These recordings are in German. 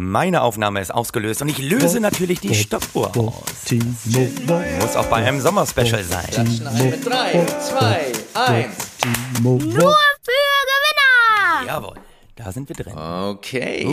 Meine Aufnahme ist ausgelöst und ich löse natürlich die Stoppuhr aus. Muss auch bei einem Sommerspecial sein. Mit 3, 2, 1. Nur für Gewinner! Jawohl, da sind wir drin. Okay.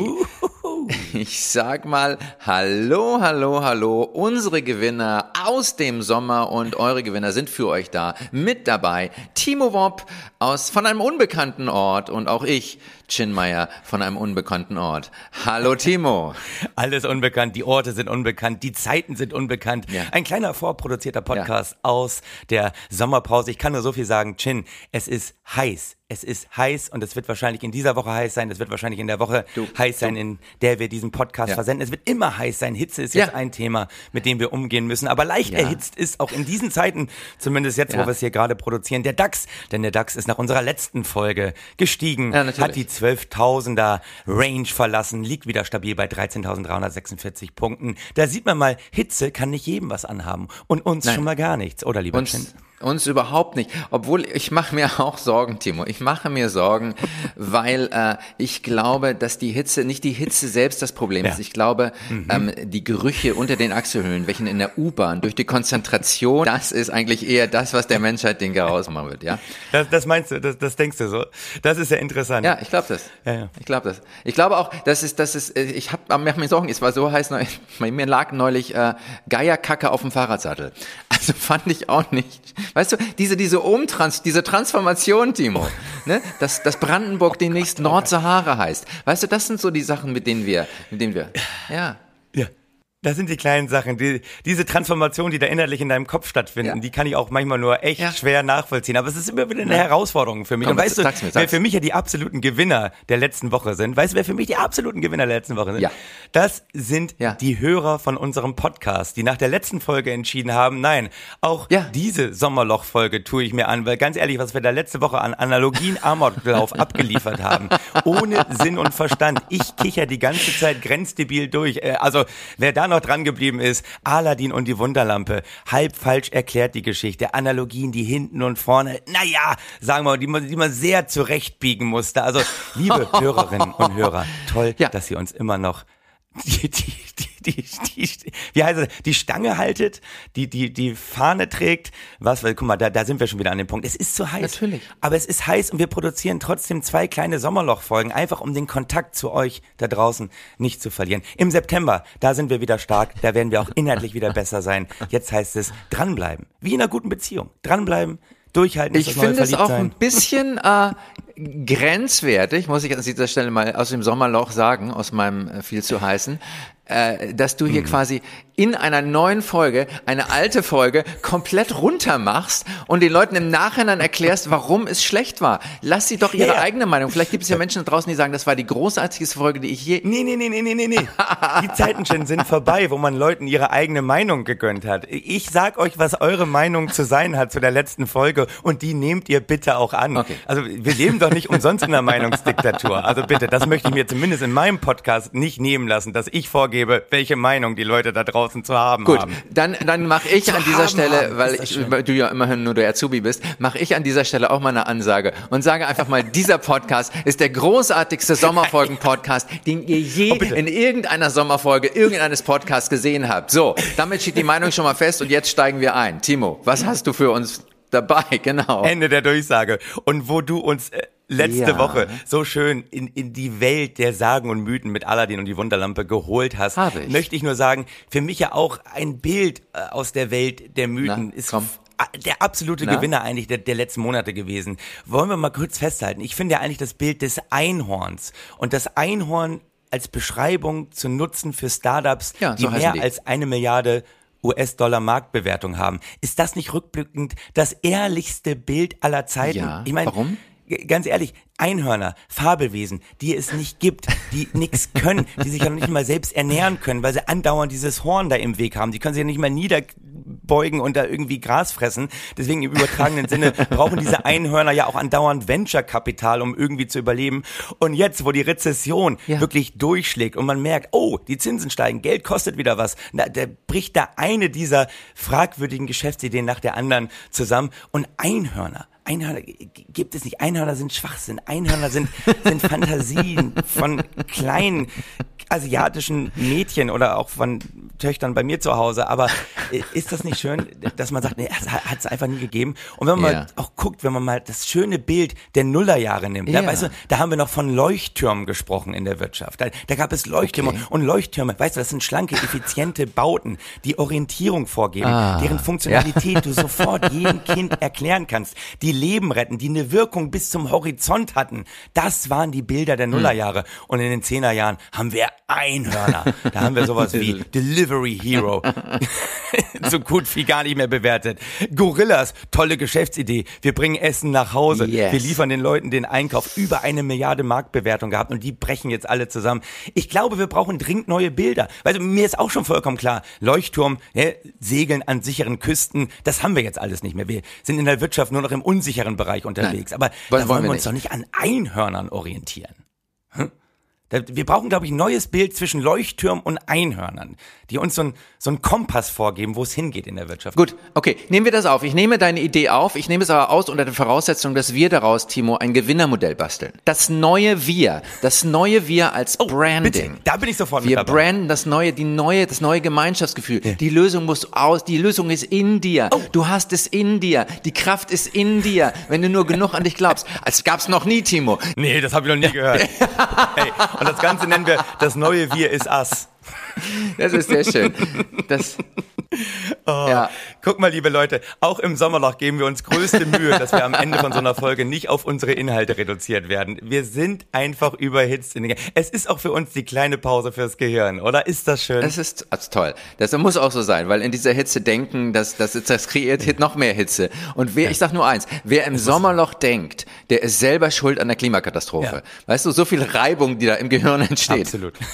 Ich sag mal Hallo, hallo, hallo. Unsere Gewinner aus dem Sommer und eure Gewinner sind für euch da. Mit dabei Timo Wopp aus von einem unbekannten Ort und auch ich, Chin Meyer, von einem unbekannten Ort. Hallo Timo. Alles unbekannt, die Orte sind unbekannt, die Zeiten sind unbekannt. Ja. Ein kleiner vorproduzierter Podcast aus der Sommerpause. Ich kann nur so viel sagen, Chin, es ist heiß. Es ist heiß und es wird wahrscheinlich in dieser Woche heiß sein. Es wird wahrscheinlich in der Woche Du, heiß sein, in der wir diesen Podcast Ja. versenden. Es wird immer heiß sein. Hitze ist jetzt Ja. ein Thema, mit dem wir umgehen müssen. Aber leicht Ja. erhitzt ist auch in diesen Zeiten, zumindest jetzt, wo Ja. wir es hier gerade produzieren, der DAX. Denn der DAX ist nach unserer letzten Folge gestiegen, Ja, hat die 12.000er Range verlassen, liegt wieder stabil bei 13.346 Punkten. Da sieht man mal, Hitze kann nicht jedem was anhaben und uns Nein. schon mal gar nichts, oder lieber Chin? Uns, überhaupt nicht. Obwohl ich mache mir auch Sorgen, Timo. Ich mache mir Sorgen, weil äh, ich glaube, dass die Hitze, nicht die Hitze selbst das Problem Ja. ist. Ich glaube, ähm, die Gerüche unter den Achselhöhlen, welchen in der U-Bahn, durch die Konzentration, das ist eigentlich eher das, was der Menschheit den Garaus machen wird, ja? Das, das meinst du, das, das denkst du so? Das ist ja interessant. Ja, ich glaube das. Ja, ja. Ich glaube das. Ich glaube auch, dass es, dass es, äh, ich habe mach mir Sorgen, es war so heiß, mir lag neulich äh, Geierkacke auf dem Fahrradsattel. Also fand ich auch nicht. Weißt du, diese, diese Umtrans, diese Transformation, Timo, ne, dass, dass Brandenburg demnächst Nordsahara heißt. Weißt du, das sind so die Sachen, mit denen wir, mit denen wir, ja. Ja. Das sind die kleinen Sachen, die, diese Transformation, die da innerlich in deinem Kopf stattfinden, Ja. die kann ich auch manchmal nur echt Ja. schwer nachvollziehen. Aber es ist immer wieder eine Herausforderung für mich. Komm, Und weißt du, mir, wer für mich ja die absoluten Gewinner der letzten Woche sind? Weißt du, wer für mich die absoluten Gewinner der letzten Woche sind? Ja. Das sind Ja. die Hörer von unserem Podcast, die nach der letzten Folge entschieden haben, nein, auch Ja. diese Sommerloch-Folge tue ich mir an, weil ganz ehrlich, was wir da letzte Woche an Analogien Amoklauf abgeliefert haben, ohne Sinn und Verstand. Ich kicher die ganze Zeit grenzdebil durch. Äh, Also, wer da noch dran geblieben ist, Aladdin und die Wunderlampe, halb falsch erklärt die Geschichte, Analogien, die hinten und vorne, naja, sagen wir mal, die man, die man sehr zurechtbiegen musste. Also, liebe Hörerinnen und Hörer, toll, Ja. dass ihr uns immer noch die, die, die, die, wie heißt es, die Stange haltet, die, die, die Fahne trägt, was, weil, guck mal, da, da sind wir schon wieder an dem Punkt. Es ist zu heiß. Natürlich. Aber es ist heiß und wir produzieren trotzdem zwei kleine Sommerlochfolgen, einfach um den Kontakt zu euch da draußen nicht zu verlieren. Im September, da sind wir wieder stark, da werden wir auch inhaltlich wieder besser sein. Jetzt heißt es dranbleiben. Wie in einer guten Beziehung. Dranbleiben, durchhalten, Ich das finde es auch Verliebtsein. ein bisschen äh, grenzwertig, muss ich an dieser Stelle mal aus dem Sommerloch sagen, aus meinem äh, viel zu heißen, äh, dass du hier Mhm. quasi in einer neuen Folge eine alte Folge komplett runter machst und den Leuten im Nachhinein erklärst, warum es schlecht war. Lass sie doch ihre Ja, ja. eigene Meinung. Vielleicht gibt es ja Menschen da draußen, die sagen, das war die großartigste Folge, die ich je. Nee, nee, nee, nee, nee, nee, nee. Die Zeiten schon sind vorbei, wo man Leuten ihre eigene Meinung gegönnt hat. Ich sag euch, was eure Meinung zu sein hat zu der letzten Folge und die nehmt ihr bitte auch an. Okay. Also wir leben doch nicht umsonst in einer Meinungsdiktatur. Also bitte, das möchte ich mir zumindest in meinem Podcast nicht nehmen lassen, dass ich vorgebe, welche Meinung die Leute da draußen zu haben Gut, haben. dann, dann mache ich an dieser Stelle, haben, weil ich, du ja immerhin nur der Azubi bist, mache ich an dieser Stelle auch mal eine Ansage und sage einfach mal, dieser Podcast ist der großartigste Sommerfolgen-Podcast, den ihr je Oh, in irgendeiner Sommerfolge irgendeines Podcasts gesehen habt. So, damit steht die Meinung schon mal fest und jetzt steigen wir ein. Timo, was hast du für uns dabei? Genau. Ende der Durchsage. Und wo du uns äh, letzte Ja. Woche so schön in, in die Welt der Sagen und Mythen mit Aladdin und die Wunderlampe geholt hast, Habe ich. möchte ich nur sagen, für mich ja auch ein Bild äh, aus der Welt der Mythen Na, ist komm. der absolute Na? Gewinner eigentlich der, der letzten Monate gewesen. Wollen wir mal kurz festhalten. Ich finde ja eigentlich das Bild des Einhorns und das Einhorn als Beschreibung zu nutzen für Startups, Ja, die so heißen mehr die. als eine Milliarde US-Dollar Marktbewertung haben. Ist das nicht rückblickend das ehrlichste Bild aller Zeiten? Ja, ich meine, warum? Ganz ehrlich, Einhörner, Fabelwesen, die es nicht gibt, die nichts können, die sich ja noch nicht mal selbst ernähren können, weil sie andauernd dieses Horn da im Weg haben. Die können sich ja nicht mal niederbeugen und da irgendwie Gras fressen. Deswegen im übertragenen Sinne brauchen diese Einhörner ja auch andauernd Venture-Kapital, um irgendwie zu überleben. Und jetzt, wo die Rezession Ja. wirklich durchschlägt und man merkt, oh, die Zinsen steigen, Geld kostet wieder was, na, da bricht da eine dieser fragwürdigen Geschäftsideen nach der anderen zusammen und Einhörner. Einhörner gibt es nicht. Einhörner sind Schwachsinn. Einhörner sind, sind Fantasien von kleinen asiatischen Mädchen oder auch von Töchtern bei mir zu Hause. Aber äh, ist das nicht schön, dass man sagt, nee, hat es einfach nie gegeben. Und wenn man Ja. mal auch guckt, wenn man mal das schöne Bild der Nullerjahre nimmt, Ja. da, weißt du, da haben wir noch von Leuchttürmen gesprochen in der Wirtschaft. Da, da gab es Leuchttürme Okay. und Leuchttürme, weißt du, das sind schlanke, effiziente Bauten, die Orientierung vorgeben, Ah, deren Funktionalität du sofort jedem Kind erklären kannst, die Leben retten, die eine Wirkung bis zum Horizont hatten. Das waren die Bilder Hm. der Nullerjahre. Und in den Zehnerjahren haben wir Einhörner. Da haben wir sowas wie Delivery Hero. so gut wie gar nicht mehr bewertet. Gorillas, tolle Geschäftsidee. Wir bringen Essen nach Hause. Yes. Wir liefern den Leuten den Einkauf. Über eine Milliarde Marktbewertung gehabt und die brechen jetzt alle zusammen. Ich glaube, wir brauchen dringend neue Bilder. Weil mir ist auch schon vollkommen klar, Leuchtturm, ja, Segeln an sicheren Küsten, das haben wir jetzt alles nicht mehr. Wir sind in der Wirtschaft nur noch im unsicheren Bereich unterwegs. Aber Wollen- da wollen wollen wir wir uns nicht. doch nicht an Einhörnern orientieren. Wir brauchen, glaube ich, ein neues Bild zwischen Leuchttürmen und Einhörnern, die uns so ein so einen Kompass vorgeben, wo es hingeht in der Wirtschaft. Gut, okay, nehmen wir das auf. Ich nehme deine Idee auf, ich nehme es aber aus unter der Voraussetzung, dass wir daraus, Timo, ein Gewinnermodell basteln. Das neue Wir, das neue Wir als Branding. Bitte, da bin ich sofort Wir mit dabei. branden das neue, die neue, das neue Gemeinschaftsgefühl. Die Lösung muss aus, die Lösung ist in dir. Oh. Du hast es in dir. Die Kraft ist in dir, wenn du nur genug an dich glaubst. Es gab's noch nie, Timo. Nee, das habe ich noch nie gehört. hey, und das Ganze nennen wir das neue Wir ist Us. Das ist sehr schön. Das, Oh, Ja. Guck mal, liebe Leute, auch im Sommerloch geben wir uns größte Mühe, dass wir am Ende von so einer Folge nicht auf unsere Inhalte reduziert werden. Wir sind einfach überhitzt. In den es ist auch für uns die kleine Pause fürs Gehirn, oder? Ist das schön? Das ist, das ist toll. Das muss auch so sein, weil in dieser Hitze denken, das, das, das kreiert noch mehr Hitze. Und wer, ich sag nur eins, wer im Sommerloch denkt, der ist selber schuld an der Klimakatastrophe. Ja. Weißt du, so viel Reibung, die da im Gehirn entsteht. Absolut.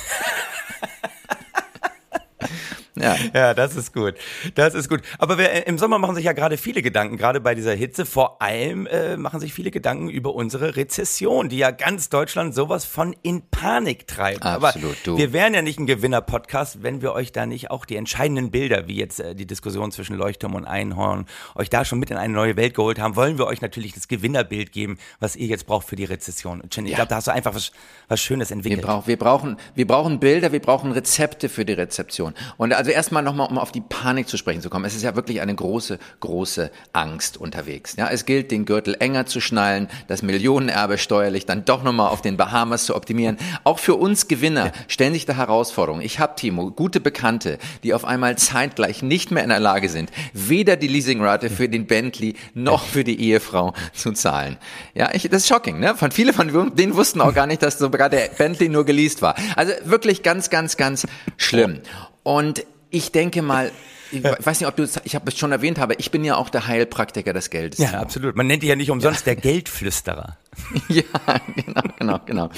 Ja. Ja, das ist gut. Das ist gut. Aber wir, äh, im Sommer machen sich ja gerade viele Gedanken, gerade bei dieser Hitze. Vor allem äh, machen sich viele Gedanken über unsere Rezession, die ja ganz Deutschland sowas von in Panik treibt. Absolut, Aber du. wir wären ja nicht ein Gewinner-Podcast, wenn wir euch da nicht auch die entscheidenden Bilder, wie jetzt äh, die Diskussion zwischen Leuchtturm und Einhorn, euch da schon mit in eine neue Welt geholt haben, wollen wir euch natürlich das Gewinnerbild geben, was ihr jetzt braucht für die Rezession. Jenny, ich glaube, da hast du einfach was, was Schönes Wir, entwickelt. brauch, wir, brauchen, wir brauchen Bilder, wir brauchen Rezepte für die Rezeption. Und also erstmal nochmal, um auf die Panik zu sprechen zu kommen. Es ist ja wirklich eine große, große Angst unterwegs. Ja, es gilt, den Gürtel enger zu schnallen, das Millionenerbe steuerlich dann doch nochmal auf den Bahamas zu optimieren. Auch für uns Gewinner stellen sich da Herausforderungen. Ich habe, Timo, gute Bekannte, die auf einmal zeitgleich nicht mehr in der Lage sind, weder die Leasingrate für den Bentley noch für die Ehefrau zu zahlen. Ja, ich, das ist shocking, ne? Von viele von denen wussten auch gar nicht, dass sogar der Bentley nur geleast war. Also wirklich ganz, ganz, ganz schlimm. Und ich denke mal, ich weiß nicht, ob du ich habe es schon erwähnt habe, ich bin ja auch der Heilpraktiker des Geldes. ja, absolut. Man nennt die ja nicht umsonst der Geldflüsterer. Ja, genau, genau, genau.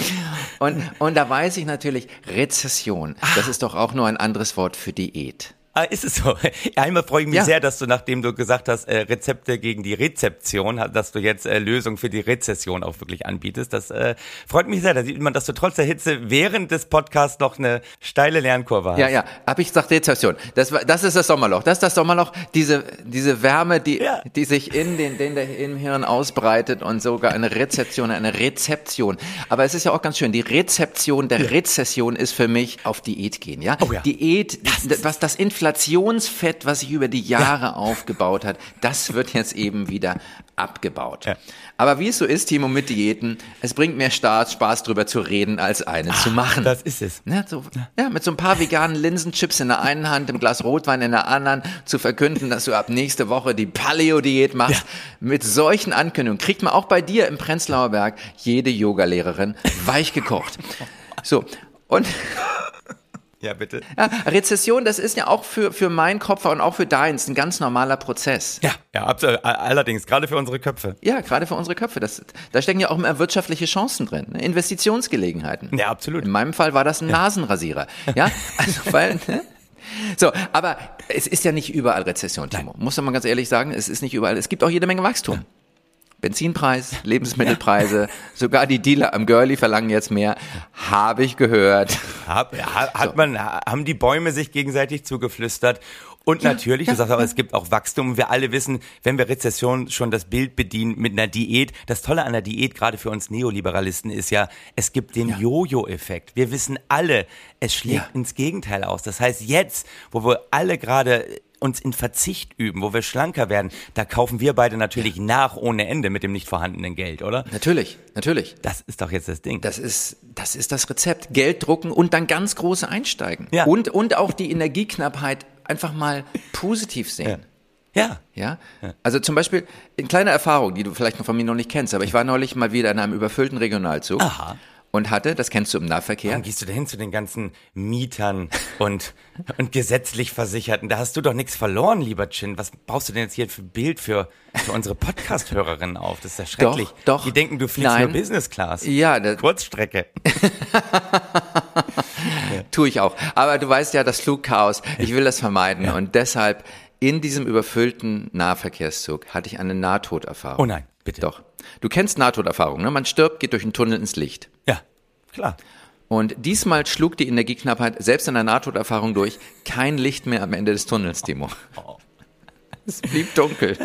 Und, und da weiß ich natürlich, Rezession, das ist doch auch nur ein anderes Wort für Diät. Ah, ist es so? Einmal freue ich mich Ja. sehr, dass du, nachdem du gesagt hast, äh, Rezepte gegen die Rezeption, dass du jetzt äh, Lösungen für die Rezession auch wirklich anbietest. Das äh, freut mich sehr. Da sieht man, dass du trotz der Hitze während des Podcasts noch eine steile Lernkurve hast. Ja, ja, hab ich gesagt Rezession. Das, war, das ist das Sommerloch. Das ist das Sommerloch, diese, diese Wärme, die, Ja. die sich in den, den der, im Hirn ausbreitet und sogar eine Rezeption, eine Rezeption. Aber es ist ja auch ganz schön, die Rezeption der Rezession ist für mich auf Diät gehen, ja? Oh ja. Diät, was das Inflationsfett, was sich über die Jahre aufgebaut hat, das wird jetzt eben wieder abgebaut. Ja. Aber wie es so ist, Timo, mit Diäten, es bringt mehr Spaß, Spaß drüber zu reden, als eine zu machen. Das ist es. Ja, so, ja, mit so ein paar veganen Linsenchips in der einen Hand, im Glas Rotwein in der anderen, zu verkünden, dass du ab nächste Woche die Paleo-Diät machst. Mit solchen Ankündigungen kriegt man auch bei dir im Prenzlauer Berg jede Yogalehrerin weich gekocht. So, und Ja, bitte. ja, Rezession, das ist ja auch für, für meinen Kopf und auch für deins ein ganz normaler Prozess. Ja, ja, absolut. Allerdings, gerade für unsere Köpfe. Ja, gerade für unsere Köpfe. Das, da stecken ja auch immer wirtschaftliche Chancen drin, ne? Investitionsgelegenheiten. Ja, absolut. In meinem Fall war das ein Nasenrasierer. Ja, also weil. Ne? So, aber es ist ja nicht überall Rezession, Timo. Muss man ganz ehrlich sagen, es ist nicht überall. Es gibt auch jede Menge Wachstum. Benzinpreis, Lebensmittelpreise, sogar die Dealer am Girlie verlangen jetzt mehr. Habe ich gehört. Hab, ha- hat man, ha- haben die Bäume sich gegenseitig zugeflüstert Und natürlich, du sagst auch, es gibt auch Wachstum. Wir alle wissen, wenn wir Rezession schon das Bild bedienen mit einer Diät, das Tolle an der Diät, gerade für uns Neoliberalisten, ist ja, es gibt den Jojo-Effekt. Wir wissen alle, es schlägt Ja. ins Gegenteil aus. Das heißt, jetzt, wo wir alle gerade uns in Verzicht üben, wo wir schlanker werden, da kaufen wir beide natürlich nach ohne Ende mit dem nicht vorhandenen Geld, oder? Natürlich, natürlich. Das ist doch jetzt das Ding. Das ist, das ist das Rezept. Geld drucken und dann ganz große einsteigen. Ja. Und, und auch die Energieknappheit einfach mal positiv sehen. ja. Ja. Also zum Beispiel, eine kleine Erfahrung, die du vielleicht noch von mir noch nicht kennst, aber ich war neulich mal wieder in einem überfüllten Regionalzug Aha. Und hatte, das kennst du im Nahverkehr, Warum gehst du denn hin zu den ganzen Mietern und, und gesetzlich Versicherten? Da hast du doch nichts verloren, lieber Chin. Was baust du denn jetzt hier für Bild für, für unsere Podcast-Hörerinnen auf? Das ist ja schrecklich. Doch, doch. Die denken, du fliegst Nein. nur Business Class. Ja, Kurzstrecke. Tue ich auch. Aber du weißt ja, das Flugchaos, ich will das vermeiden. Und deshalb in diesem überfüllten Nahverkehrszug hatte ich eine Nahtoderfahrung. Oh nein, bitte. Doch. Du kennst Nahtoderfahrung, ne? Man stirbt, geht durch einen Tunnel ins Licht. Klar. Und diesmal schlug die Energieknappheit selbst in der Nahtoderfahrung durch. Kein Licht mehr am Ende des Tunnels, Timo. Es blieb dunkel.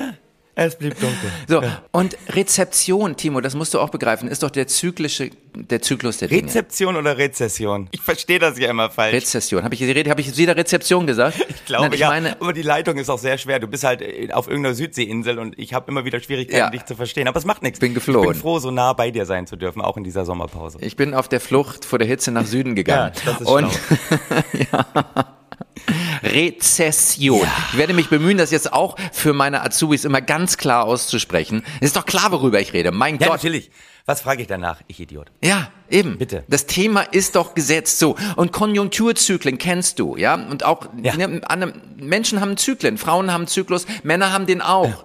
Es blieb dunkel. So, und Rezeption, Timo, das musst du auch begreifen, ist doch der zyklische, der Zyklus der Dinge. Rezeption oder Rezession? Ich verstehe das ja immer falsch. Rezession. Habe ich, hab ich jetzt wieder Rezeption gesagt? ich glaube, Nein, ich ja, meine, aber die Leitung ist auch sehr schwer. Du bist halt äh, auf irgendeiner Südseeinsel und ich habe immer wieder Schwierigkeiten, Ja. dich zu verstehen. Aber es macht nichts. Bin geflohen. Ich bin froh, so nah bei dir sein zu dürfen, auch in dieser Sommerpause. ich bin auf der Flucht vor der Hitze nach Süden gegangen. Ja, das ist und Rezession. Ich werde mich bemühen, das jetzt auch für meine Azubis immer ganz klar auszusprechen. Es ist doch klar, worüber ich rede. Mein Ja, Gott. natürlich. Was frage ich danach? Ich Idiot. Ja, eben. Bitte. Das Thema ist doch gesetzt so. Und Konjunkturzyklen kennst du, ja? Und auch Ja. ne, Menschen haben Zyklen, Frauen haben Zyklus, Männer haben den auch.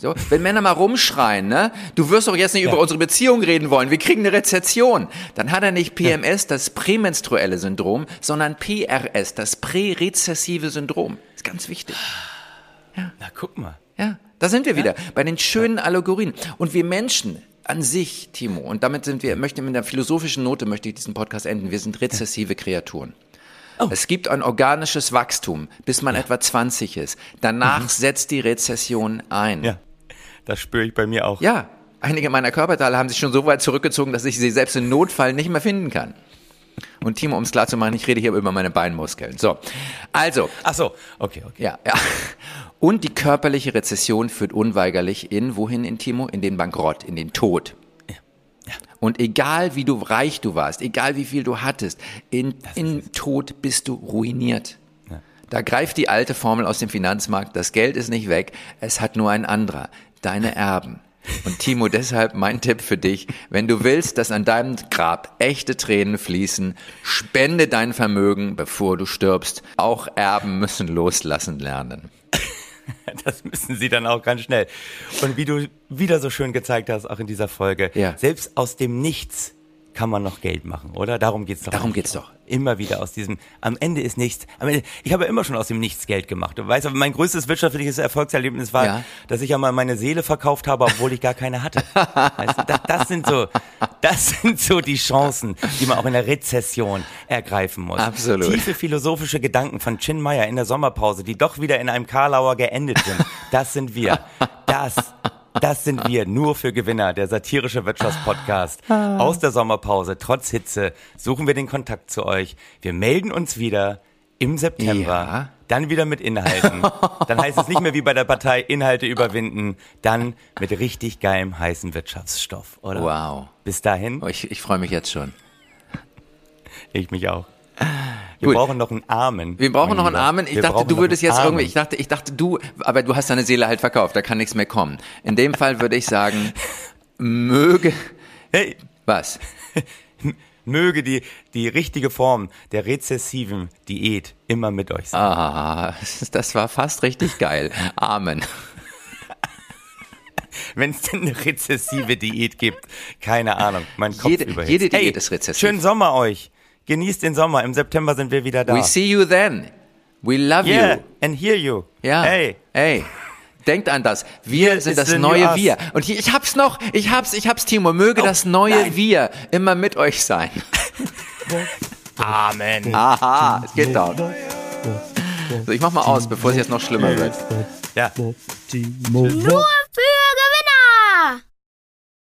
So, wenn Männer mal rumschreien, ne? Du wirst doch jetzt nicht über unsere Beziehung reden wollen, wir kriegen eine Rezession. Dann hat er nicht PMS, das prämenstruelle Syndrom, sondern PRS, das prärezessive Syndrom. Ist ganz wichtig. Na, guck mal. Ja, da sind wir wieder bei den schönen Allegorien. Und wir Menschen an sich, Timo, und damit sind wir, möchte mit einer philosophischen Note möchte ich diesen Podcast enden. Wir sind rezessive Kreaturen. Es gibt ein organisches Wachstum, bis man etwa 20 ist. Danach setzt die Rezession ein. Ja, das spüre ich bei mir auch. Ja, einige meiner Körperteile haben sich schon so weit zurückgezogen, dass ich sie selbst im Notfall nicht mehr finden kann. Und Timo, um es klar zu machen, ich rede hier über meine Beinmuskeln. So, also, Ach so, okay, okay. ja, ja. Und die körperliche Rezession führt unweigerlich in, wohin in Timo? In den Bankrott, in den Tod. Und egal wie du reich du warst, egal wie viel du hattest, in, in Tod bist du ruiniert. Da greift die alte Formel aus dem Finanzmarkt, das Geld ist nicht weg, es hat nur ein anderer, deine Erben. Und Timo, deshalb mein Tipp für dich, wenn du willst, dass an deinem Grab echte Tränen fließen, spende dein Vermögen, bevor du stirbst. Auch Erben müssen loslassen lernen. Das müssen sie dann auch ganz schnell. Und wie du wieder so schön gezeigt hast, auch in dieser Folge, Ja. selbst aus dem Nichts kann man noch Geld machen, oder? Darum geht's doch. Darum geht's doch. Immer wieder aus diesem, am Ende ist nichts, Ende, ich habe immer schon aus dem Nichts Geld gemacht. Du weißt, aber mein größtes wirtschaftliches Erfolgserlebnis war, Ja. dass ich ja mal meine Seele verkauft habe, obwohl ich gar keine hatte. weißt du, das, das sind so, das sind so die Chancen, die man auch in der Rezession ergreifen muss. Absolut. Tiefe philosophische Gedanken von Chin Meyer in der Sommerpause, die doch wieder in einem Karlauer geendet sind. Das sind wir. Das, das sind wir. Nur für Gewinner. Der satirische Wirtschaftspodcast. Aus der Sommerpause, trotz Hitze, suchen wir den Kontakt zu euch. Wir melden uns wieder im September. Ja. Dann wieder mit Inhalten. Dann heißt es nicht mehr wie bei der Partei Inhalte überwinden. Dann mit richtig geilem heißen Wirtschaftsstoff, oder? Wow. Bis dahin, Oh, Ich, ich freue mich jetzt schon. ich mich auch. Wir Gut. brauchen noch einen Armen. Wir brauchen noch einen. Armen. Ich Wir dachte, du würdest jetzt Armen. irgendwie, ich dachte, ich dachte, du, aber du hast deine Seele halt verkauft, da kann nichts mehr kommen. In dem Fall würde ich sagen, möge, Hey, was? möge die, die richtige Form der rezessiven Diät immer mit euch sein. Ah, das war fast richtig geil. Amen. Wenn es denn eine rezessive Diät gibt, keine Ahnung, mein Kopf Jede- überhitzt. jede Diät hey, ist rezessiv. Schönen Sommer euch. Genießt den Sommer. Im September sind wir wieder da. We see you then. We love yeah, you. and hear you. Ja. Hey. Ey. Denkt an das. Wir Hier sind das neue. Wir. Und hier, ich hab's noch. Ich hab's, ich hab's, Timo. Möge das neue Oh, nein. Wir immer mit euch sein. Amen. Aha, es geht doch. So, ich mach mal aus, bevor es jetzt noch schlimmer wird. Ja. Nur für